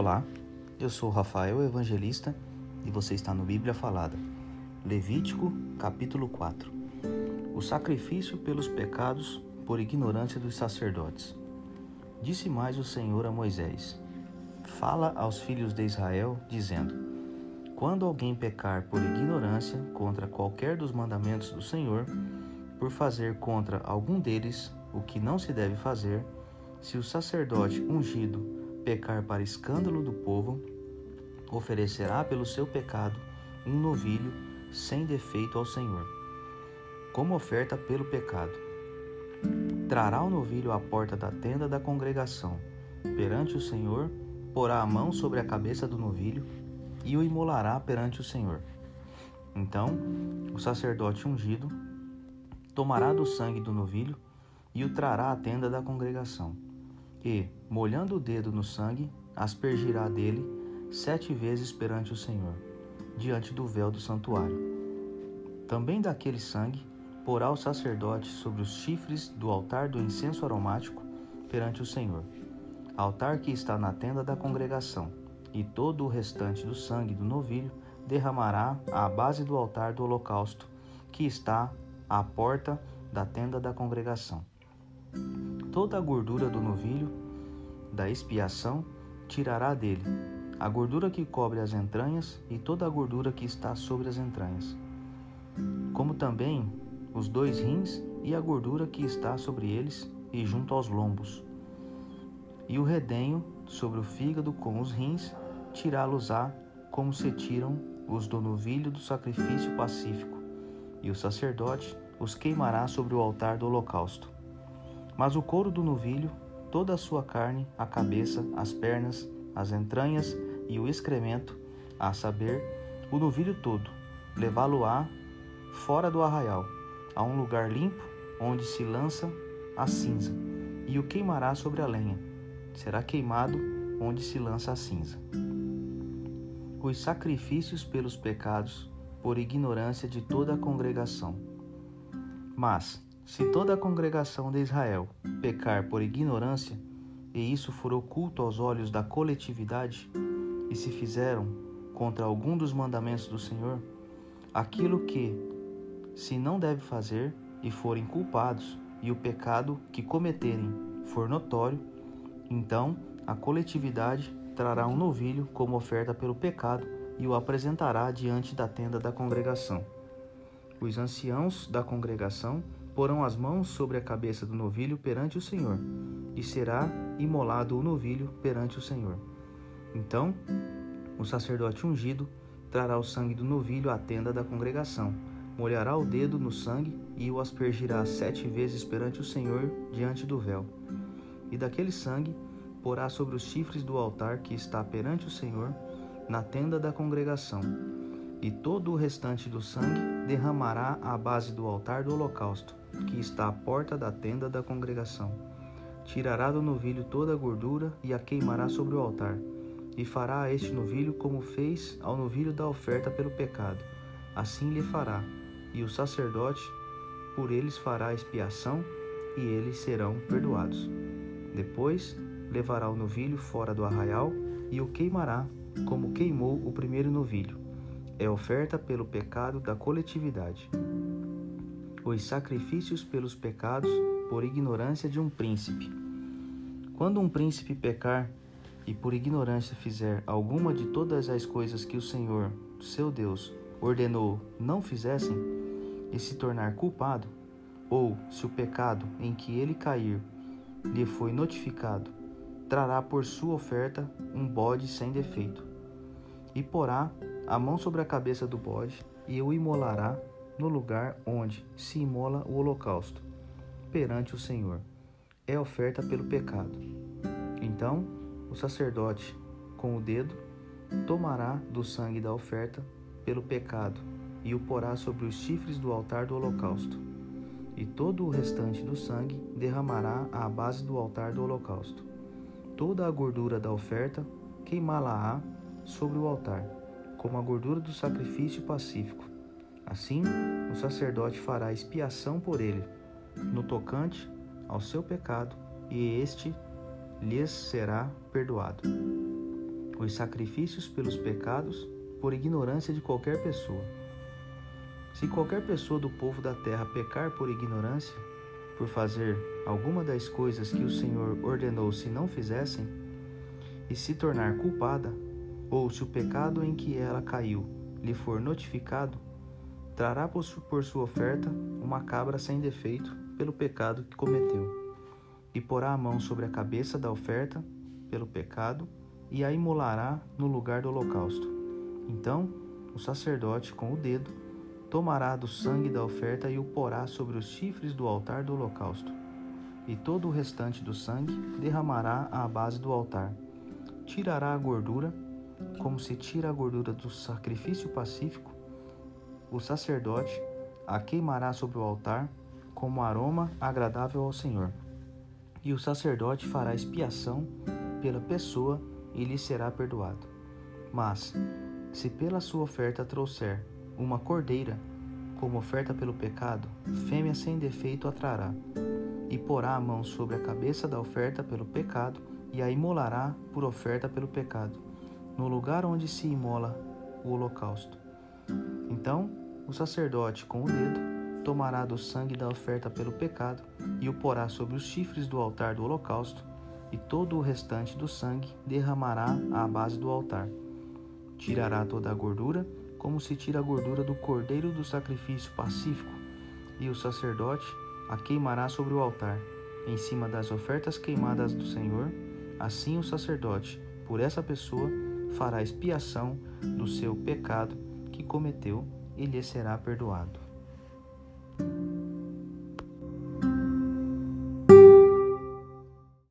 Olá, eu sou Rafael Evangelista e você está no Bíblia Falada. Levítico, capítulo 4. O sacrifício pelos pecados por ignorância dos sacerdotes. Disse mais o Senhor a Moisés: Fala aos filhos de Israel, dizendo: Quando alguém pecar por ignorância contra qualquer dos mandamentos do Senhor, por fazer contra algum deles o que não se deve fazer, se o sacerdote ungido pecar para escândalo do povo, oferecerá pelo seu pecado um novilho sem defeito ao Senhor, como oferta pelo pecado. Trará o novilho à porta da tenda da congregação. Perante o Senhor, porá a mão sobre a cabeça do novilho e o imolará perante o Senhor. Então, o sacerdote ungido tomará do sangue do novilho e o trará à tenda da congregação e, molhando o dedo no sangue, aspergirá dele sete vezes perante o Senhor, diante do véu do santuário. Também daquele sangue porá o sacerdote sobre os chifres do altar do incenso aromático perante o Senhor, altar que está na tenda da congregação, e todo o restante do sangue do novilho derramará à base do altar do holocausto, que está à porta da tenda da congregação. Toda a gordura do novilho da expiação tirará dele, a gordura que cobre as entranhas e toda a gordura que está sobre as entranhas, como também os dois rins e a gordura que está sobre eles e junto aos lombos. E o redenho sobre o fígado com os rins, tirá-los-á como se tiram os do novilho do sacrifício pacífico, e o sacerdote os queimará sobre o altar do holocausto. Mas o couro do novilho, toda a sua carne, a cabeça, as pernas, as entranhas e o excremento, a saber, o novilho todo, levá-lo-á fora do arraial, a um lugar limpo, onde se lança a cinza, e o queimará sobre a lenha. Será queimado onde se lança a cinza. Os sacrifícios pelos pecados, por ignorância de toda a congregação. Mas, se toda a congregação de Israel pecar por ignorância, e isso for oculto aos olhos da coletividade, e se fizeram contra algum dos mandamentos do Senhor, aquilo que se não deve fazer e forem culpados, e o pecado que cometerem for notório, então a coletividade trará um novilho como oferta pelo pecado e o apresentará diante da tenda da congregação. Os anciãos da congregação porão as mãos sobre a cabeça do novilho perante o Senhor, e será imolado o novilho perante o Senhor. Então, o sacerdote ungido trará o sangue do novilho à tenda da congregação, molhará o dedo no sangue e o aspergirá sete vezes perante o Senhor diante do véu. E daquele sangue porá sobre os chifres do altar que está perante o Senhor, na tenda da congregação, e todo o restante do sangue derramará à base do altar do holocausto, que está à porta da tenda da congregação. Tirará do novilho toda a gordura e a queimará sobre o altar, e fará a este novilho como fez ao novilho da oferta pelo pecado. Assim lhe fará, e o sacerdote por eles fará expiação, e eles serão perdoados. Depois levará o novilho fora do arraial e o queimará, como queimou o primeiro novilho. É oferta pelo pecado da coletividade os sacrifícios pelos pecados por ignorância de um príncipe. Quando um príncipe pecar e por ignorância fizer alguma de todas as coisas que o Senhor, seu Deus, ordenou não fizessem, e se tornar culpado, ou se o pecado em que ele cair lhe foi notificado, trará por sua oferta um bode sem defeito, e porá a mão sobre a cabeça do bode e o imolará no lugar onde se imola o holocausto, perante o Senhor. É oferta pelo pecado. Então, o sacerdote, com o dedo, tomará do sangue da oferta pelo pecado e o porá sobre os chifres do altar do holocausto. E todo o restante do sangue derramará à base do altar do holocausto. Toda a gordura da oferta queimá-la-á sobre o altar, como a gordura do sacrifício pacífico Assim, o sacerdote fará expiação por ele, no tocante ao seu pecado, e este lhes será perdoado. os sacrifícios pelos pecados por ignorância de qualquer pessoa. Se qualquer pessoa do povo da terra pecar por ignorância, por fazer alguma das coisas que o Senhor ordenou se não fizessem, e se tornar culpada, ou se o pecado em que ela caiu lhe for notificado, trará por sua oferta uma cabra sem defeito pelo pecado que cometeu, e porá a mão sobre a cabeça da oferta pelo pecado e a imolará no lugar do holocausto. Então, o sacerdote, com o dedo, tomará do sangue da oferta e o porá sobre os chifres do altar do holocausto. E todo o restante do sangue derramará à base do altar. Tirará a gordura, como se tira a gordura do sacrifício pacífico, o sacerdote a queimará sobre o altar como aroma agradável ao Senhor. E o sacerdote fará expiação pela pessoa e lhe será perdoado. Mas, se pela sua oferta trouxer uma cordeira, como oferta pelo pecado, fêmea sem defeito a trará, e porá a mão sobre a cabeça da oferta pelo pecado, e a imolará por oferta pelo pecado, no lugar onde se imola o holocausto. Então o sacerdote, com o dedo, tomará do sangue da oferta pelo pecado e o porá sobre os chifres do altar do holocausto, e todo o restante do sangue derramará à base do altar. Tirará toda a gordura, como se tira a gordura do cordeiro do sacrifício pacífico, e o sacerdote a queimará sobre o altar, em cima das ofertas queimadas do Senhor. Assim o sacerdote, por essa pessoa, fará expiação do seu pecado que cometeu e lhe será perdoado.